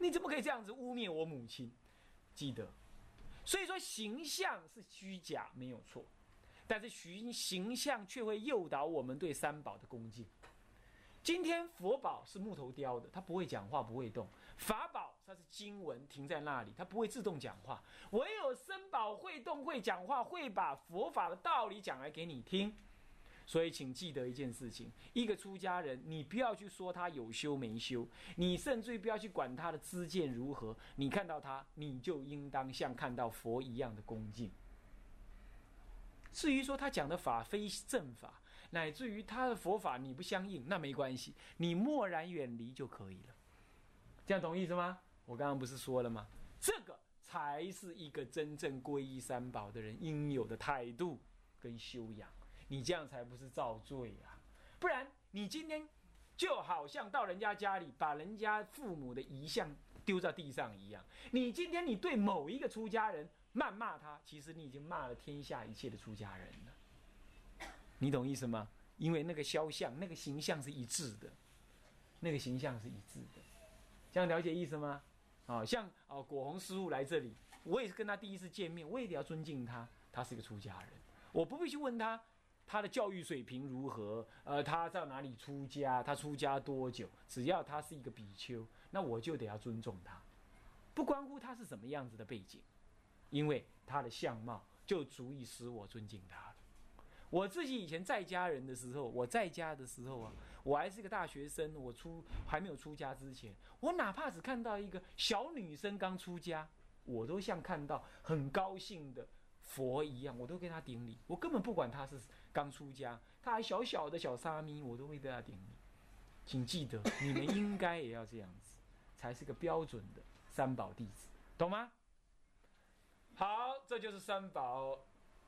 你怎么可以这样子污蔑我母亲？记得，所以说形象是虚假没有错，但是形形象却会诱导我们对三宝的恭敬。今天佛宝是木头雕的，它不会讲话，不会动；法宝它是经文停在那里，它不会自动讲话。唯有僧宝会动、会讲话，会把佛法的道理讲来给你听。所以，请记得一件事情：一个出家人，你不要去说他有修没修，你甚至于不要去管他的知见如何。你看到他，你就应当像看到佛一样的恭敬。至于说他讲的法非正法，乃至于他的佛法你不相应，那没关系，你默然远离就可以了。这样懂意思吗？我刚刚不是说了吗？这个才是一个真正皈依三宝的人应有的态度跟修养。你这样才不是造罪啊！不然你今天就好像到人家家里把人家父母的遗像丢在地上一样。你今天你对某一个出家人。谩骂他，其实你已经骂了天下一切的出家人了。你懂意思吗？因为那个肖像、那个形象是一致的，那个形象是一致的。这样了解意思吗？啊，像哦，果红师傅来这里，我也是跟他第一次见面，我也得要尊敬他。他是一个出家人，我不必去问他他的教育水平如何，呃，他在哪里出家，他出家多久？只要他是一个比丘，那我就得要尊重他，不关乎他是什么样子的背景。因为他的相貌就足以使我尊敬他了。我自己以前在家人的时候，我在家的时候啊，我还是个大学生，我出还没有出家之前，我哪怕只看到一个小女生刚出家，我都像看到很高兴的佛一样，我都跟他顶礼。我根本不管他是刚出家，他还小小的小沙弥，我都会给他顶礼。请记得，你们应该也要这样子，才是个标准的三宝弟子，懂吗？好，这就是三宝，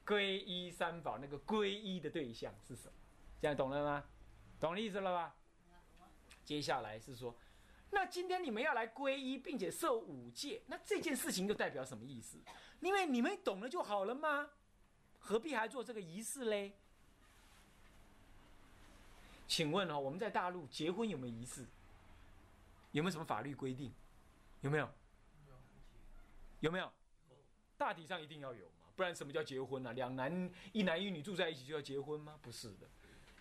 皈依三宝那个皈依的对象是什么？这样懂了吗？懂意思了吧？接下来是说，那今天你们要来皈依，并且受五戒，那这件事情就代表什么意思？因为你们懂了就好了吗？何必还做这个仪式嘞？请问哦，我们在大陆结婚有没有仪式？有没有什么法律规定？有没有？有没有？大体上一定要有嘛，不然什么叫结婚呢？两男一男一女住在一起就要结婚吗？不是的，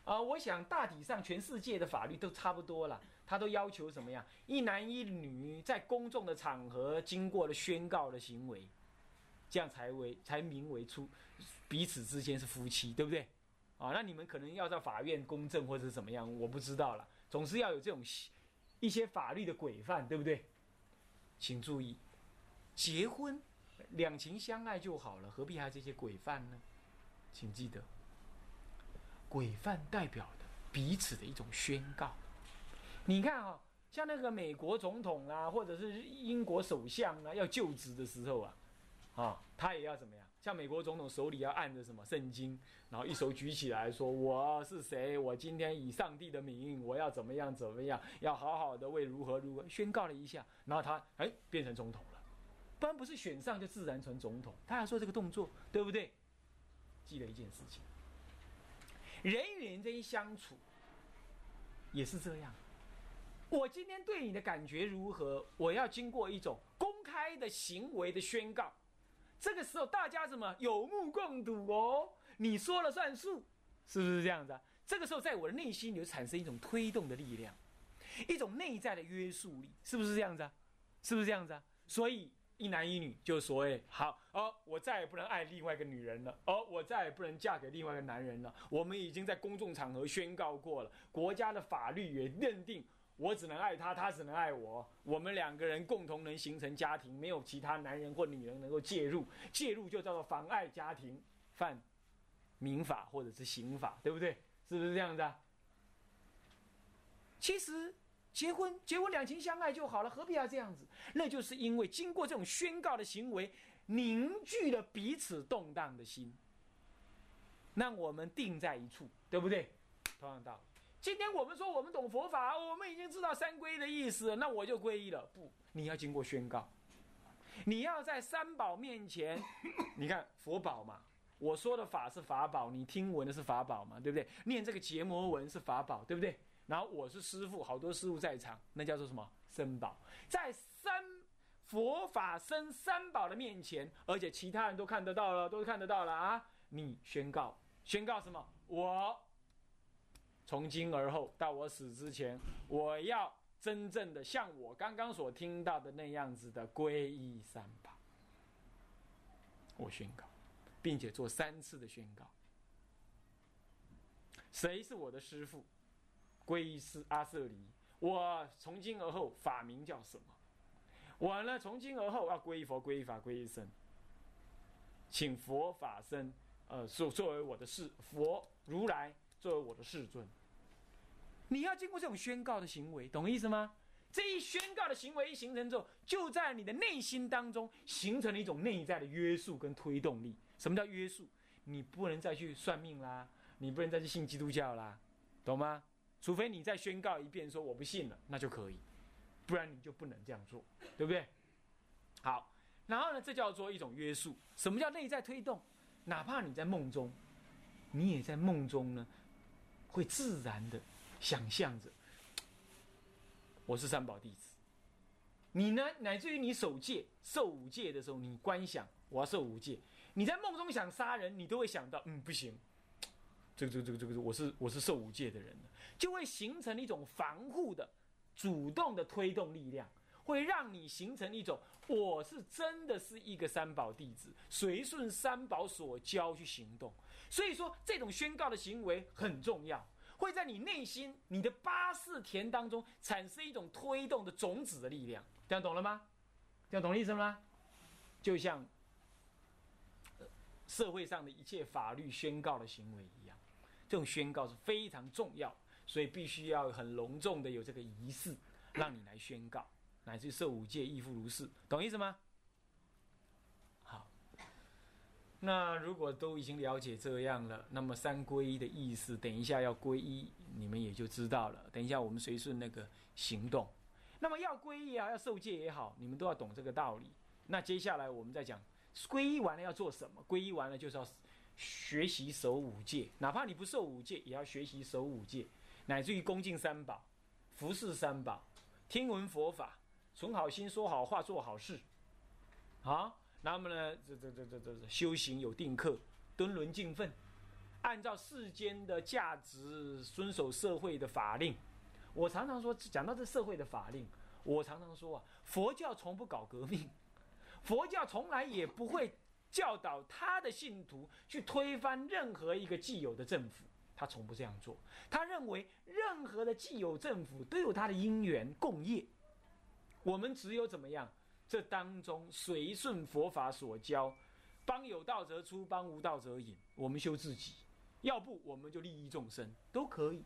啊，我想大体上全世界的法律都差不多了，他都要求什么样？一男一女在公众的场合经过了宣告的行为，这样才为才名为出彼此之间是夫妻，对不对？啊，那你们可能要在法院公证或者是怎么样，我不知道了。总是要有这种一些法律的规范，对不对？请注意，结婚。两情相爱就好了，何必还这些规范呢？请记得，规范代表的彼此的一种宣告。你看啊，像那个美国总统啊，或者是英国首相啊，要就职的时候啊，啊，他也要怎么样？像美国总统手里要按着什么圣经，然后一手举起来说：“我是谁？我今天以上帝的名，我要怎么样怎么样？要好好的为如何如何宣告了一下。”然后他哎，变成总统了。不然不是选上就自然成总统，他还说这个动作对不对？记得一件事情，人与人之间相处也是这样。我今天对你的感觉如何？我要经过一种公开的行为的宣告，这个时候大家怎么有目共睹哦？你说了算数，是不是这样子啊？这个时候在我的内心就产生一种推动的力量，一种内在的约束力，是不是这样子啊？是不是这样子啊？所以。一男一女就所谓好哦，我再也不能爱另外一个女人了哦，我再也不能嫁给另外一个男人了。我们已经在公众场合宣告过了，国家的法律也认定我只能爱他，他只能爱我。我们两个人共同能形成家庭，没有其他男人或女人能够介入，介入就叫做妨碍家庭，犯民法或者是刑法，对不对？是不是这样子啊？其实。结婚，结婚两情相爱就好了，何必要这样子？那就是因为经过这种宣告的行为，凝聚了彼此动荡的心，让我们定在一处，对不对？同样道理，今天我们说我们懂佛法，我们已经知道三皈的意思，那我就皈依了。不，你要经过宣告，你要在三宝面前，你看佛宝嘛，我说的法是法宝，你听闻的是法宝嘛，对不对？念这个结魔文是法宝，对不对？然后我是师傅，好多师傅在场，那叫做什么？三宝，在三佛法僧三宝的面前，而且其他人都看得到了，都看得到了啊！你宣告，宣告什么？我从今而后到我死之前，我要真正的像我刚刚所听到的那样子的皈依三宝。我宣告，并且做三次的宣告。谁是我的师傅？皈依是阿舍离。我从今而后法名叫什么？我呢？从今而后要皈依佛、皈依法、皈依僧，请佛法僧，呃，作作为我的事佛如来作为我的世尊。你要经过这种宣告的行为，懂意思吗？这一宣告的行为一形成之后，就在你的内心当中形成了一种内在的约束跟推动力。什么叫约束？你不能再去算命啦，你不能再去信基督教啦，懂吗？除非你再宣告一遍说我不信了，那就可以，不然你就不能这样做，对不对？好，然后呢，这叫做一种约束。什么叫内在推动？哪怕你在梦中，你也在梦中呢，会自然的想象着我是三宝弟子。你呢，乃至于你守戒、受五戒的时候，你观想我要受五戒，你在梦中想杀人，你都会想到，嗯，不行，这个、这个、这个、这个，我是我是受五戒的人。就会形成一种防护的、主动的推动力量，会让你形成一种我是真的是一个三宝弟子，随顺三宝所教去行动。所以说，这种宣告的行为很重要，会在你内心、你的八四田当中产生一种推动的种子的力量。这样懂了吗？这样懂意思吗？就像社会上的一切法律宣告的行为一样，这种宣告是非常重要。所以必须要很隆重的有这个仪式，让你来宣告，乃至受五戒亦复如是，懂意思吗？好，那如果都已经了解这样了，那么三皈依的意思，等一下要皈依，你们也就知道了。等一下我们随顺那个行动，那么要皈依啊，要受戒也好，你们都要懂这个道理。那接下来我们再讲，皈依完了要做什么？皈依完了就是要学习守五戒，哪怕你不受五戒，也要学习守五戒。乃至于恭敬三宝、服侍三宝、听闻佛法、存好心、说好话、做好事，好，那么呢，这这这这这修行有定课、敦伦敬奋，按照世间的价值遵守社会的法令。我常常说，讲到这社会的法令，我常常说啊，佛教从不搞革命，佛教从来也不会教导他的信徒去推翻任何一个既有的政府。他从不这样做。他认为任何的既有政府都有他的因缘共业，我们只有怎么样？这当中随顺佛法所教，帮有道则出，帮无道则隐。我们修自己，要不我们就利益众生，都可以。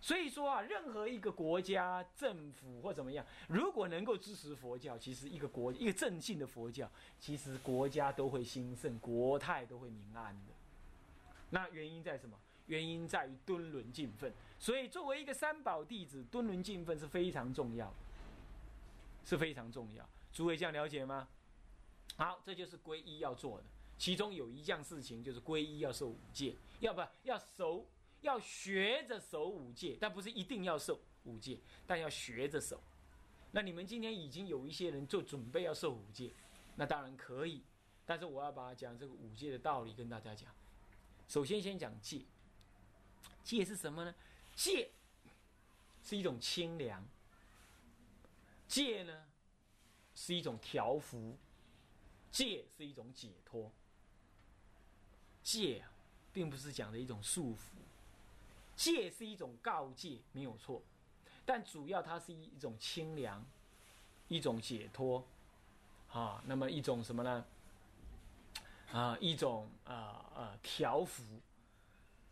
所以说啊，任何一个国家政府或怎么样，如果能够支持佛教，其实一个国一个正信的佛教，其实国家都会兴盛，国泰都会民安的。那原因在什么？原因在于敦伦敬奋，所以作为一个三宝弟子，敦伦敬奋是非常重要的，是非常重要。诸位这样了解吗？好，这就是皈依要做的。其中有一件事情就是皈依要受五戒，要不要守，要学着守五戒，但不是一定要受五戒，但要学着守。那你们今天已经有一些人就准备要受五戒，那当然可以，但是我要把讲这个五戒的道理跟大家讲。首先，先讲戒。戒是什么呢？戒是一种清凉，戒呢是一种调伏，戒是一种解脱。戒，并不是讲的一种束缚，戒是一种告诫，没有错。但主要它是一种清凉，一种解脱，啊，那么一种什么呢？啊，一种啊啊调伏，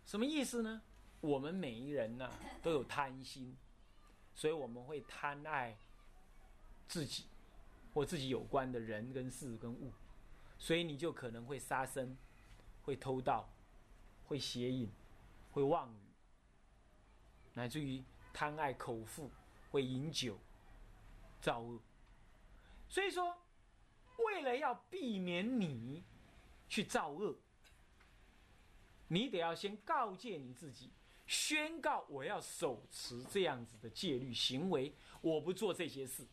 什么意思呢？我们每一人呢都有贪心，所以我们会贪爱自己或自己有关的人跟事跟物，所以你就可能会杀生，会偷盗，会邪淫，会妄语，乃至于贪爱口腹，会饮酒，造恶。所以说，为了要避免你去造恶，你得要先告诫你自己。宣告我要手持这样子的戒律行为，我不做这些事。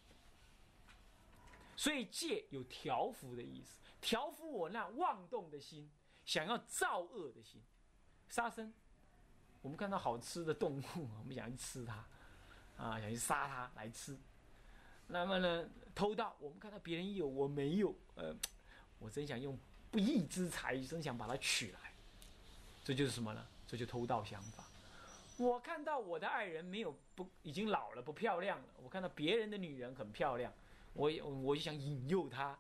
所以戒有调伏的意思，调伏我那妄动的心，想要造恶的心。杀生，我们看到好吃的动物，我们想去吃它，啊，想去杀它来吃。那么呢，偷盗，我们看到别人有我没有，呃，我真想用不义之财，真想把它取来。这就是什么呢？这就偷盗想法。我看到我的爱人没有不已经老了不漂亮了，我看到别人的女人很漂亮，我我就想引诱他，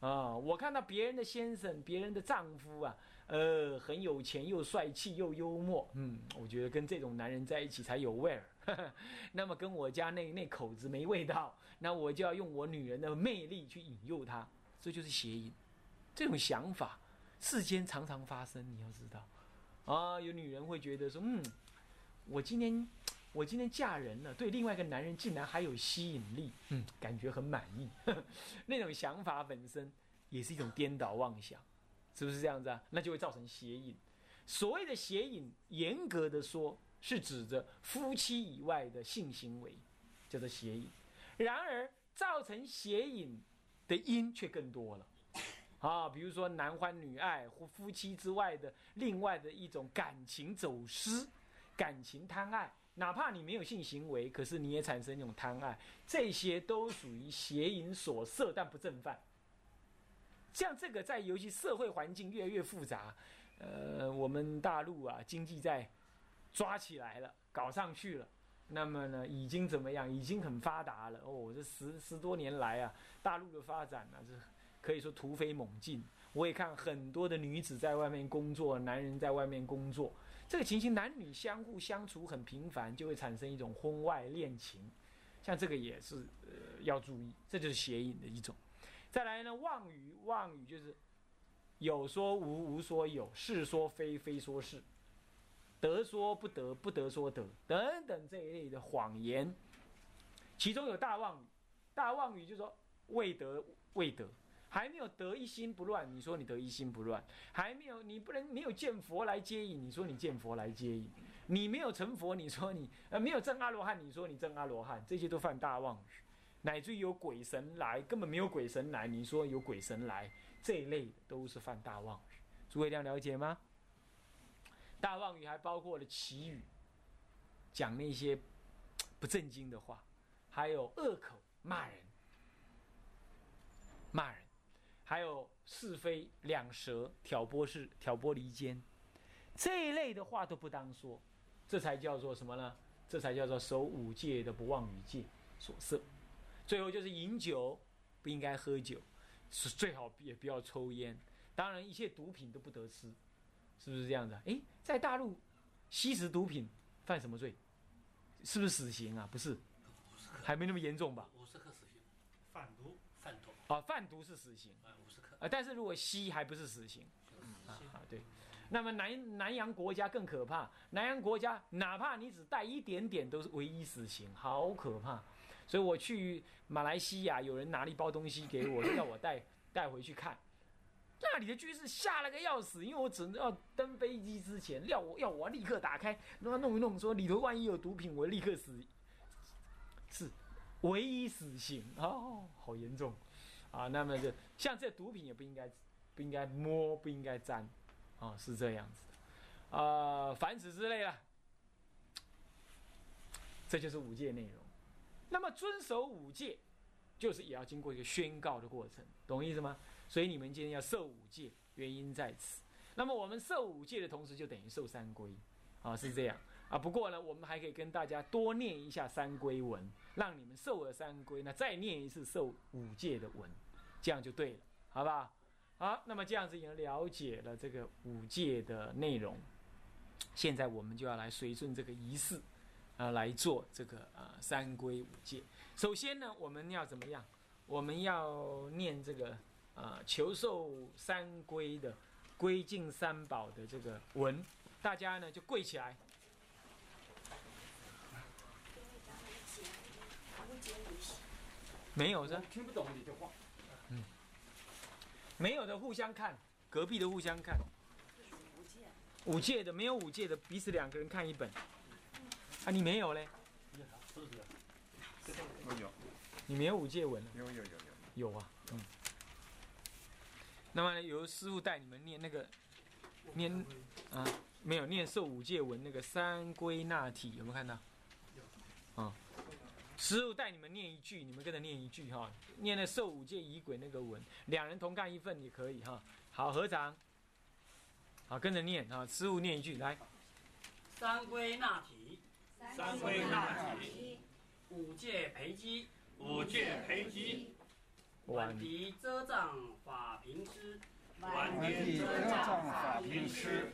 啊，我看到别人的先生、别人的丈夫啊，呃，很有钱又帅气又幽默，嗯，我觉得跟这种男人在一起才有味儿。那么跟我家那那口子没味道，那我就要用我女人的魅力去引诱他，这就是邪淫。这种想法世间常常发生，你要知道，啊，有女人会觉得说，嗯，我今天我今天嫁人了，对另外一个男人竟然还有吸引力，嗯，感觉很满意。那种想法本身也是一种颠倒妄想，是不是这样子啊？那就会造成邪淫。所谓的邪淫，严格的说。是指着夫妻以外的性行为，叫做邪淫。然而，造成邪淫的因却更多了，啊，比如说男欢女爱或夫妻之外的另外的一种感情走失、感情贪爱，哪怕你没有性行为，可是你也产生一种贪爱，这些都属于邪淫所摄，但不正犯。像这个，在尤其社会环境越来越复杂，呃，我们大陆啊，经济在。抓起来了，搞上去了，那么呢，已经怎么样？已经很发达了哦。这十十多年来啊，大陆的发展呢，是可以说突飞猛进。我也看很多的女子在外面工作，男人在外面工作，这个情形，男女相互相处很频繁，就会产生一种婚外恋情。像这个也是呃要注意，这就是邪淫的一种。再来呢，妄语，妄语就是有说无，无说有，是说非，非说是。得说不得，不得说得，等等这一类的谎言，其中有大妄语。大妄语就说未得未得，还没有得一心不乱，你说你得一心不乱，还没有你不能没有见佛来接引，你说你见佛来接引，你没有成佛，你说你呃没有证阿罗汉，你说你证阿罗汉，这些都犯大妄语。乃至于有鬼神来，根本没有鬼神来，你说有鬼神来，这一类都是犯大妄语。诸位这样了解吗？大妄语还包括了绮语，讲那些不正经的话，还有恶口骂人，骂人，还有是非两舌挑拨是挑拨离间，这一类的话都不当说，这才叫做什么呢？这才叫做守五戒的不妄语戒所摄。最后就是饮酒，不应该喝酒，是最好也不要抽烟，当然一切毒品都不得吃。是不是这样的？诶，在大陆吸食毒品犯什么罪？是不是死刑啊？不是，还没那么严重吧？五十克死刑，贩毒贩毒啊，贩毒是死刑啊，五十克啊，但是如果吸还不是死刑啊啊对。那么南南洋国家更可怕，南洋国家哪怕你只带一点点都是唯一死刑，好可怕。所以我去马来西亚，有人拿了一包东西给我，叫我带 带回去看。那里的居士吓了个要死，因为我只能要登飞机之前，要我要我立刻打开，让他弄一弄，说里头万一有毒品，我立刻死，是唯一死刑哦，好严重啊！那么就像这毒品也不应该不应该摸，不应该沾啊，是这样子的啊，凡此之类了，这就是五戒内容。那么遵守五戒，就是也要经过一个宣告的过程，懂意思吗？所以你们今天要受五戒，原因在此。那么我们受五戒的同时，就等于受三规，啊，是这样啊。不过呢，我们还可以跟大家多念一下三规文，让你们受了三规，那再念一次受五戒的文，这样就对了，好不好？好，那么这样子已经了解了这个五戒的内容，现在我们就要来随顺这个仪式，啊，来做这个啊三规五戒。首先呢，我们要怎么样？我们要念这个。啊，求受三归的，归敬三宝的这个文，大家呢就跪起来。没有是？听不懂你的话。嗯。没有的互相看，隔壁的互相看。五届的没有五届的，彼此两个人看一本。啊，你没有嘞？有，你没有五戒文？有有有有。有啊，嗯。那么由师傅带你们念那个念啊，没有念受五戒文那个三归纳体，有没有看到？啊，师傅带你们念一句，你们跟着念一句哈，念那受五戒仪轨那个文，两人同干一份也可以哈。好，合掌。好，跟着念啊，师傅念一句来。三归纳体，三归纳体，五戒培基，五戒培基，晚敌遮障法平师，晚地遮障法平师，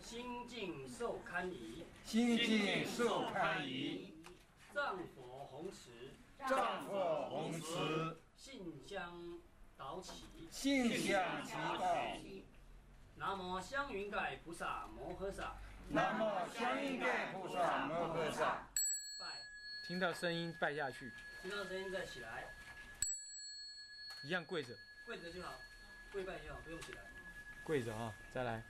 心净受堪仪，心净受堪仪，藏佛弘持，丈佛弘持，信香导起。信向其道。南无香云盖菩萨摩诃萨，南无香云盖菩萨摩诃萨。拜，听到声音拜下去，听到声音再起来，一样跪着，跪着就好，跪拜就好，不用起来。跪着啊，再来，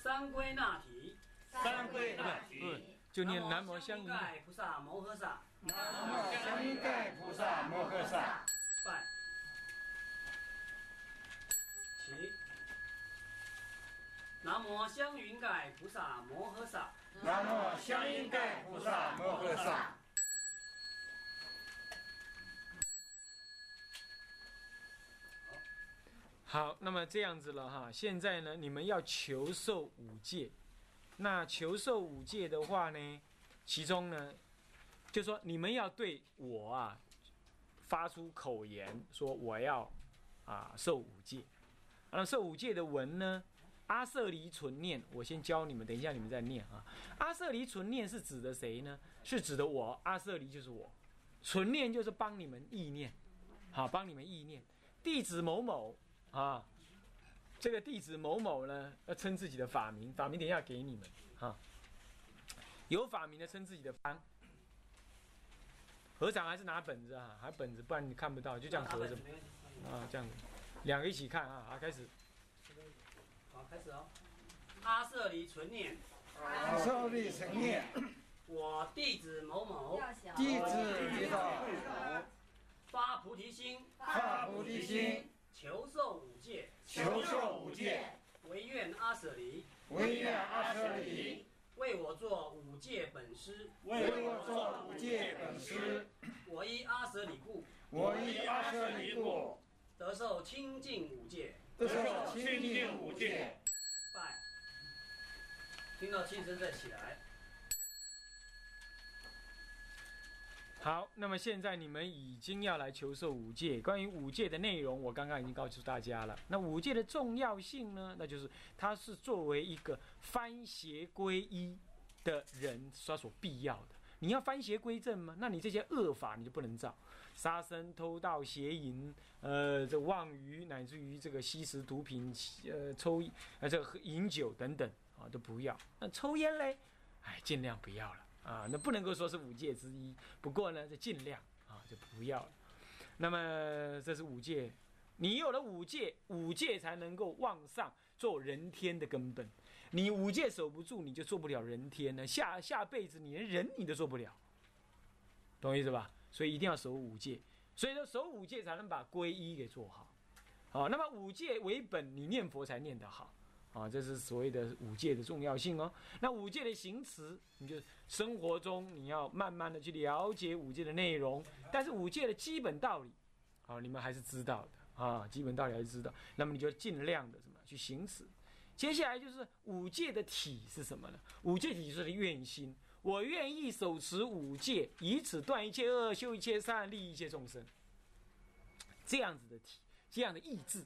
三归纳体，三归纳不体，就念南无香云云盖。菩萨摩诃萨，南无香云盖菩萨摩诃萨。拜。起。南无香云盖菩萨摩诃萨，南无香云盖菩萨摩诃萨。好，那么这样子了哈，现在呢，你们要求受五戒。那求受五戒的话呢，其中呢，就说你们要对我啊发出口言，说我要啊受五戒。那受五戒的文呢，阿舍离存念，我先教你们，等一下你们再念啊。阿舍离存念是指的谁呢？是指的我，阿舍离就是我，存念就是帮你们意念，好，帮你们意念。弟子某某。啊，这个弟子某某呢，要称自己的法名，法名等一下给你们哈。有法名的称自己的方。合掌还是拿本子啊？还本子，不然你看不到，就这样合着啊，这样两个一起看啊，好，开始。好，开始哦。阿舍离存念，阿舍离存念，我弟子某某，弟子知道，发菩提心，发菩提心。求受求受五戒，唯愿阿舍离，唯愿阿舍离，为我做五戒本师，为我做五戒本师。我依阿舍离故，我依阿舍离故，得受清净五戒，得受清净五戒。拜。听到气声再起来。好，那么现在你们已经要来求受五戒。关于五戒的内容，我刚刚已经告诉大家了。那五戒的重要性呢？那就是它是作为一个翻邪归一的人所所必要的。你要翻邪归正吗？那你这些恶法你就不能造，杀生、偷盗、邪淫，呃，这妄语，乃至于这个吸食毒品，呃，抽，呃，这个饮酒等等啊，都不要。那抽烟嘞，哎，尽量不要了。啊，那不能够说是五戒之一，不过呢，就尽量啊，就不要了。那么这是五戒，你有了五戒，五戒才能够往上做人天的根本。你五戒守不住，你就做不了人天呢。下下辈子你连人你都做不了，懂我意思吧？所以一定要守五戒。所以说守五戒才能把皈依给做好。好，那么五戒为本，你念佛才念得好。啊，这是所谓的五戒的重要性哦。那五戒的行持，你就生活中你要慢慢的去了解五戒的内容，但是五戒的基本道理，啊，你们还是知道的啊，基本道理还是知道。那么你就尽量的什么去行持。接下来就是五戒的体是什么呢？五戒体就是愿心，我愿意手持五戒，以此断一切恶，修一切善，利益一切众生。这样子的体，这样的意志。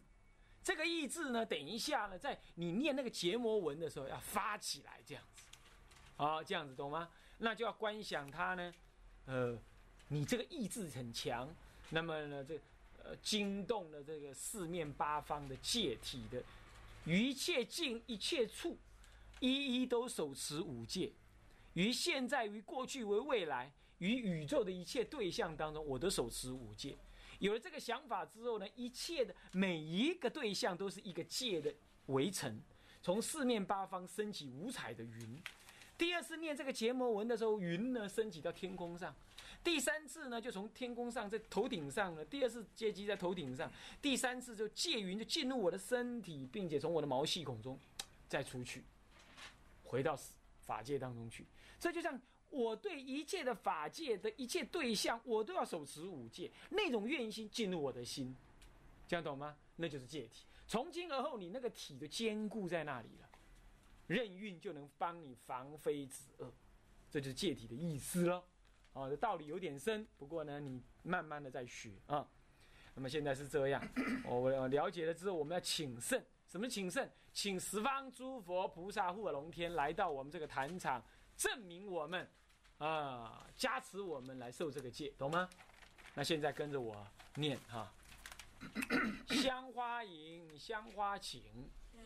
这个意志呢，等一下呢，在你念那个结魔文的时候要发起来，这样子，好，这样子懂吗？那就要观想它呢，呃，你这个意志很强，那么呢，这呃惊动了这个四面八方的界体的，一切境一切处，一一都手持五戒，于现在于过去为未来，于宇宙的一切对象当中，我都手持五戒。有了这个想法之后呢，一切的每一个对象都是一个界的围城，从四面八方升起五彩的云。第二次念这个结魔文的时候，云呢升起到天空上。第三次呢，就从天空上在头顶上了。第二次接机在头顶上，第三次就借云就进入我的身体，并且从我的毛细孔中再出去，回到法界当中去。这就像我对一切的法界的一切对象，我都要手持五戒，那种愿心进入我的心，这样懂吗？那就是戒体。从今而后，你那个体就坚固在那里了，任运就能帮你防非止恶，这就是戒体的意思了。哦，这道理有点深，不过呢，你慢慢的在学啊。那么现在是这样，我我了解了之后，我们要请圣，什么请圣？请十方诸佛菩萨护龙天来到我们这个坛场，证明我们啊，加持我们来受这个戒，懂吗？那现在跟着我念哈，香花迎，香花请，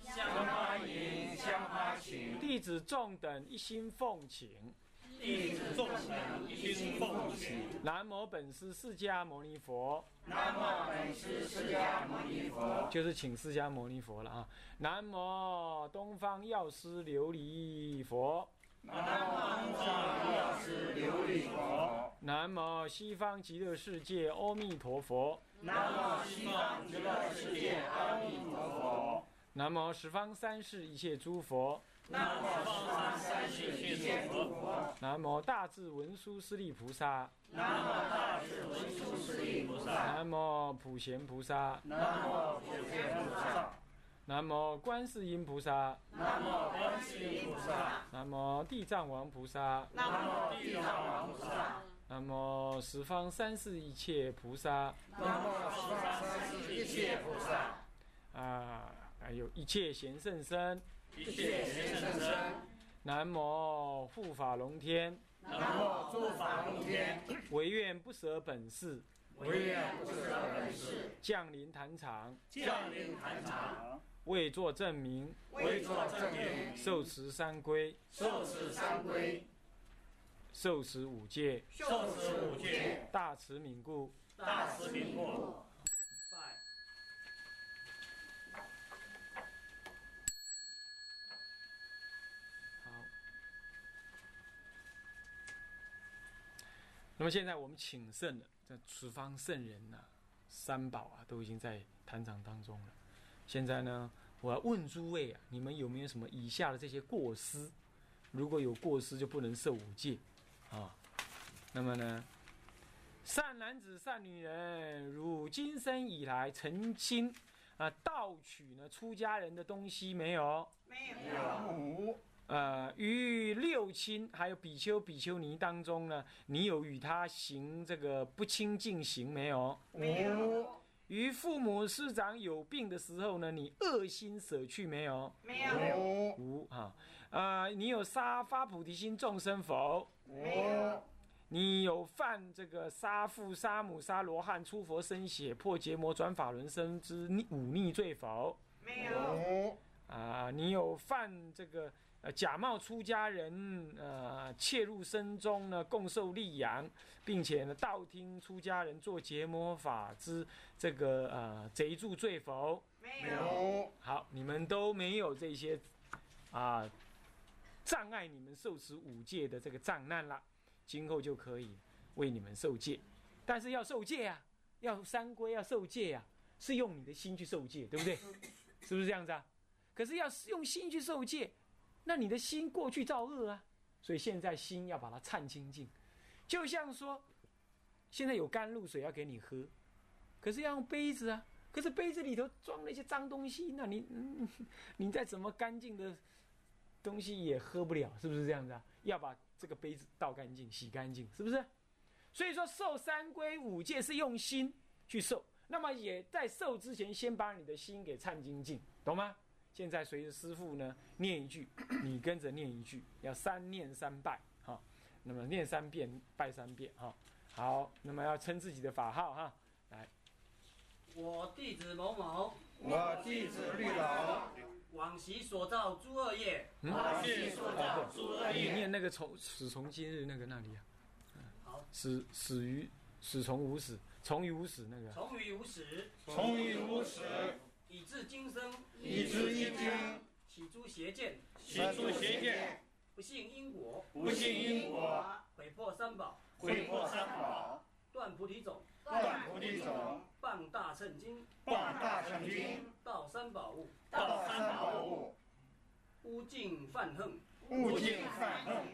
香花迎，香花请，弟子众等一心奉请。弟子众等一心奉请。南无本师释迦牟尼佛。南无本师释迦牟尼佛。就是请释迦牟尼佛了啊。南无东方药师琉璃佛。南无东方药师琉璃佛。南无西方极乐世界阿弥陀佛。南无西方极乐世界阿弥陀佛。南无十方三世一切诸佛。南无十方三世一切诸佛。南无大智文殊师利菩萨。南无大智文殊师利菩萨。南无普贤菩萨。南无普贤菩萨。南无观世音菩萨。南无观世音菩萨。南无地藏王菩萨。南无地藏王菩萨。南无十方三世一切菩萨。南无十方三世一切菩萨。啊，还有一切贤圣身。一切贤圣身。南无护法龙天。南无护法龙天。唯愿不舍本事。唯愿不舍本事。降临坛场。降临坛场。为作证明。为作证明。受持三规。受持三规。受持五戒。受持五戒。大慈悯故。大慈悯故。那么现在我们请圣了，这十方圣人呐、三宝啊，都已经在坛场当中了。现在呢，我要问诸位啊，你们有没有什么以下的这些过失？如果有过失，就不能受五戒啊。那么呢，善男子、善女人，汝今生以来曾经啊盗取呢出家人的东西没有？没有。呃，于六亲还有比丘、比丘尼当中呢，你有与他行这个不清净行没有？没有。于父母师长有病的时候呢，你恶心舍去没有？没有。无哈。呃，你有杀发菩提心众生否？没有。你有犯这个杀父、杀母、杀罗汉、出佛身血、破结魔、转法轮身之忤逆罪否？没有。啊，你有犯这个？呃，假冒出家人，呃，窃入僧中呢，共受利养，并且呢，道听出家人做结魔法之这个呃贼助罪否？没有。好，你们都没有这些啊障碍你们受持五戒的这个障难了，今后就可以为你们受戒。但是要受戒啊，要三规，要受戒啊，是用你的心去受戒，对不对？是不是这样子啊？可是要用心去受戒。那你的心过去造恶啊，所以现在心要把它忏清净，就像说，现在有甘露水要给你喝，可是要用杯子啊，可是杯子里头装了一些脏东西，那你，你再怎么干净的东西也喝不了，是不是这样子啊？要把这个杯子倒干净、洗干净，是不是？所以说受三规五戒是用心去受，那么也在受之前先把你的心给忏清净，懂吗？现在随着师傅呢念一句，你跟着念一句，要三念三拜哈。那么念三遍，拜三遍哈。好，那么要称自己的法号哈。来，我弟子某某，我弟子绿楼，往昔所造诸恶业，往昔所造诸恶业。你念那个从始从今日那个那里啊。好。始始于始从无始，从于无始那个。从于无始，从于无始。以至今生，以至今生，起诸邪见，起诸邪见，不信因果，不信因果，毁破三宝，毁破三宝，断菩提种，断菩提种，谤大乘经，谤大乘经，道三宝物，道三宝物，污尽犯横，勿尽犯横，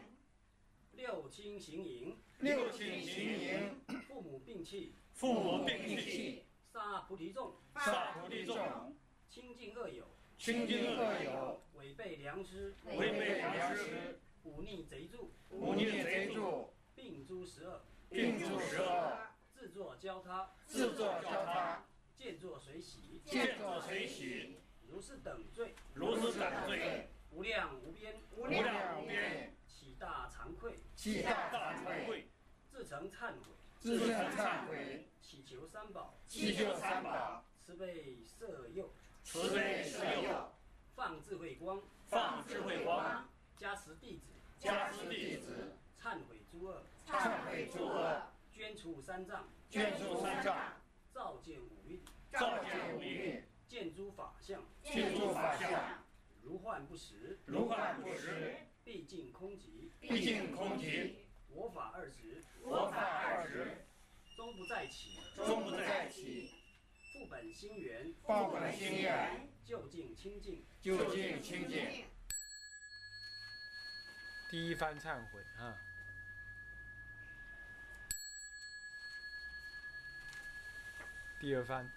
六亲行淫，六亲行淫，父母病弃，父母病病杀菩提众，杀菩提众，亲近恶友，亲近恶友，违背良师，违背良师，忤逆贼助，忤逆贼助，并诸十恶，并诸十恶，自作教他，自作教他，见作随喜，见作随喜，如是等罪，如是等罪，无量无边，无量无边，起大惭愧，起大大惭愧，惭愧，自诚忏悔，自诚忏悔，祈求三宝，祈求三宝，慈悲摄佑，慈悲摄佑，放智慧光，放智慧光，加持弟子，加持弟子，忏悔诸恶，忏悔诸恶，捐除三藏，捐除三藏，照见五蕴，照见五蕴，见诸法相，见诸法相，如幻不实，如幻不实，毕竟空寂，毕竟空寂，我法二执，我法二执，终不再起，终不再起，复本心源，报本心愿，究竟清净，就近清净。第一番忏悔啊。第二番，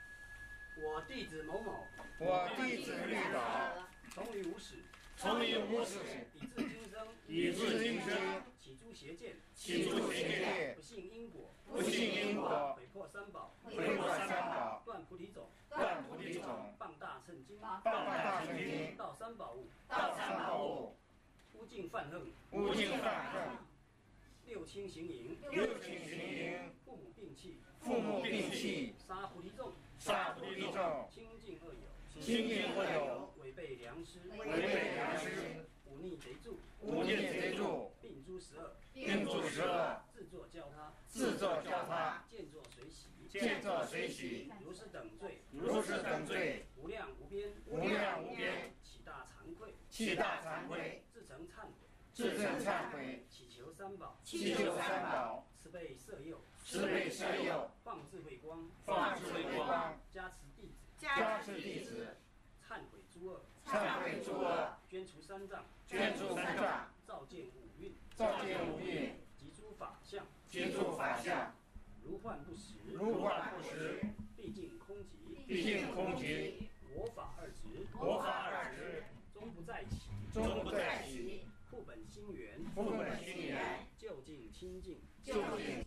我弟子某某，我弟子绿岛，从于无始，从于无始，以至今生，以至今生，起诸邪见，起诸邪见，不信因果，不信因果，毁破三宝，毁破三宝，断菩提种，断菩提种，谤大乘经，谤大乘经，盗三宝物，盗三宝物，污尽犯恨，污尽犯恨，六亲行淫，六亲行淫，父母病弃，父母病弃，杀菩提众，杀菩提众，亲近恶友，亲近恶友，违背良师，违背良师，忤逆贼助，忤逆贼助，并诸十二，并诸十二，自作教他，自作教他，见作随喜，见作随喜，如是等罪，如是等罪，无量无边，无量无边，起大惭愧，起大惭愧，自诚忏悔，自证忏悔，祈求三宝，祈求三宝，慈悲摄佑，慈悲摄佑，放智慧光，放智慧光，加持弟子，加持弟子，忏悔诸恶，忏悔诸恶，捐除三障，捐助三藏，照见五蕴，照见五蕴，及诸法相，接触法相，如幻不实，如幻不实，毕竟空寂，毕竟空寂，我法二执，我法二执，终不再起，终不再起，复本心源，复本心源，究竟清净，究竟